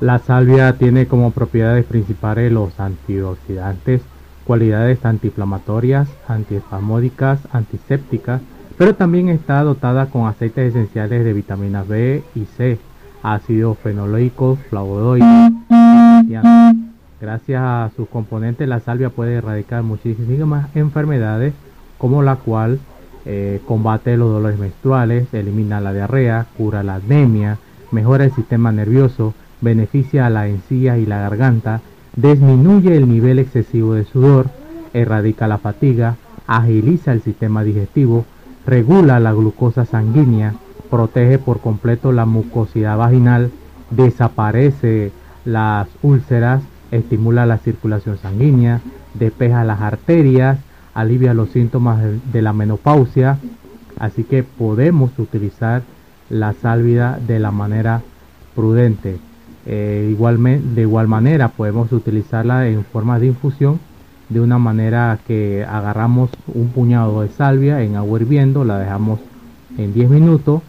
La salvia tiene como propiedades principales los antioxidantes, cualidades antiinflamatorias, antiespasmódicas, antisépticas, pero también está dotada con aceites esenciales de vitamina B y C, ácidos fenológicos, flavonoides. Gracias a sus componentes, la salvia puede erradicar muchísimas enfermedades, como la cual eh, combate los dolores menstruales, elimina la diarrea, cura la anemia, mejora el sistema nervioso, beneficia a la encía y la garganta, disminuye el nivel excesivo de sudor, erradica la fatiga, agiliza el sistema digestivo, regula la glucosa sanguínea, protege por completo la mucosidad vaginal, desaparece las úlceras, estimula la circulación sanguínea, despeja las arterias, alivia los síntomas de, la menopausia, así que podemos utilizar la sálvida de la manera prudente. Eh, de igual manera podemos utilizarla en forma de infusión de una manera que agarramos un puñado de salvia en agua hirviendo, la dejamos en 10 minutos,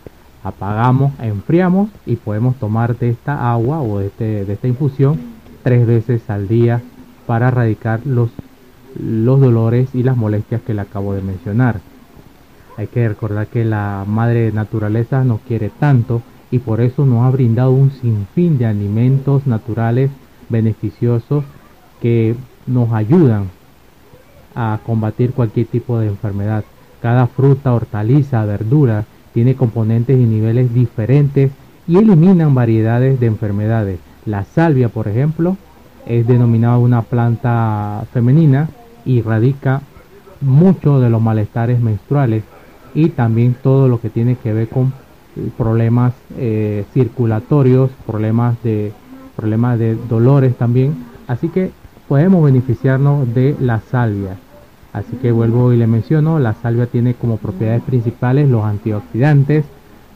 apagamos, enfriamos y podemos tomar de esta agua o de, este, de esta infusión tres veces al día para erradicar los, los dolores y las molestias que le acabo de mencionar. Hay que recordar que la madre naturaleza nos quiere tanto y por eso nos ha brindado un sinfín de alimentos naturales beneficiosos que nos ayudan a combatir cualquier tipo de enfermedad. Cada fruta, hortaliza, verdura tiene componentes y niveles diferentes y eliminan variedades de enfermedades. La salvia, por ejemplo, es denominada una planta femenina y radica mucho de los malestares menstruales y también todo lo que tiene que ver con problemas eh, circulatorios, problemas de problemas de dolores también. Así que podemos beneficiarnos de la salvia. Así que vuelvo y le menciono, la salvia tiene como propiedades principales los antioxidantes,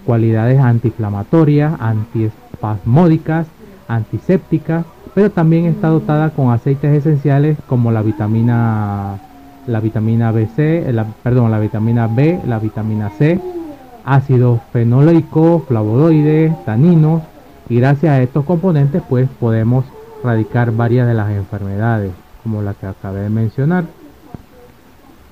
cualidades antiinflamatorias, antiespasmódicas, antisépticas, pero también está dotada con aceites esenciales como la vitamina la vitamina BC, la, perdón, la vitamina B, la vitamina C, ácido fenológico, flavonoides, taninos y gracias a estos componentes pues podemos erradicar varias de las enfermedades como la que acabé de mencionar.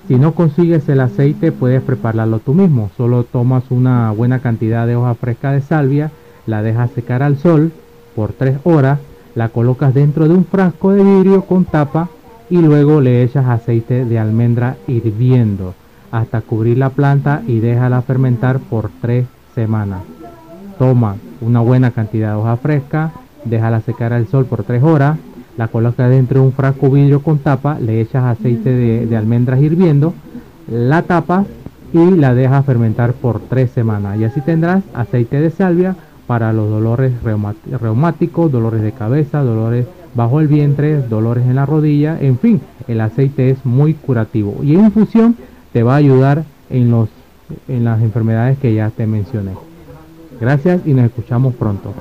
Si no consigues el aceite puedes prepararlo tú mismo, solo tomas una buena cantidad de hoja fresca de salvia, la dejas secar al sol por 3 horas, la colocas dentro de un frasco de vidrio con tapa y luego le echas aceite de almendra hirviendo hasta cubrir la planta y déjala fermentar por 3 semanas. Toma una buena cantidad de hoja fresca, déjala secar al sol por 3 horas, la colocas dentro de un frasco vidrio con tapa, le echas aceite de, de almendras hirviendo, la tapas y la dejas fermentar por 3 semanas. Y así tendrás aceite de salvia para los dolores reumáticos, dolores de cabeza, dolores bajo el vientre, dolores en la rodilla, en fin, el aceite es muy curativo y en infusión te va a ayudar en, los, en las enfermedades que ya te mencioné. Gracias y nos escuchamos pronto.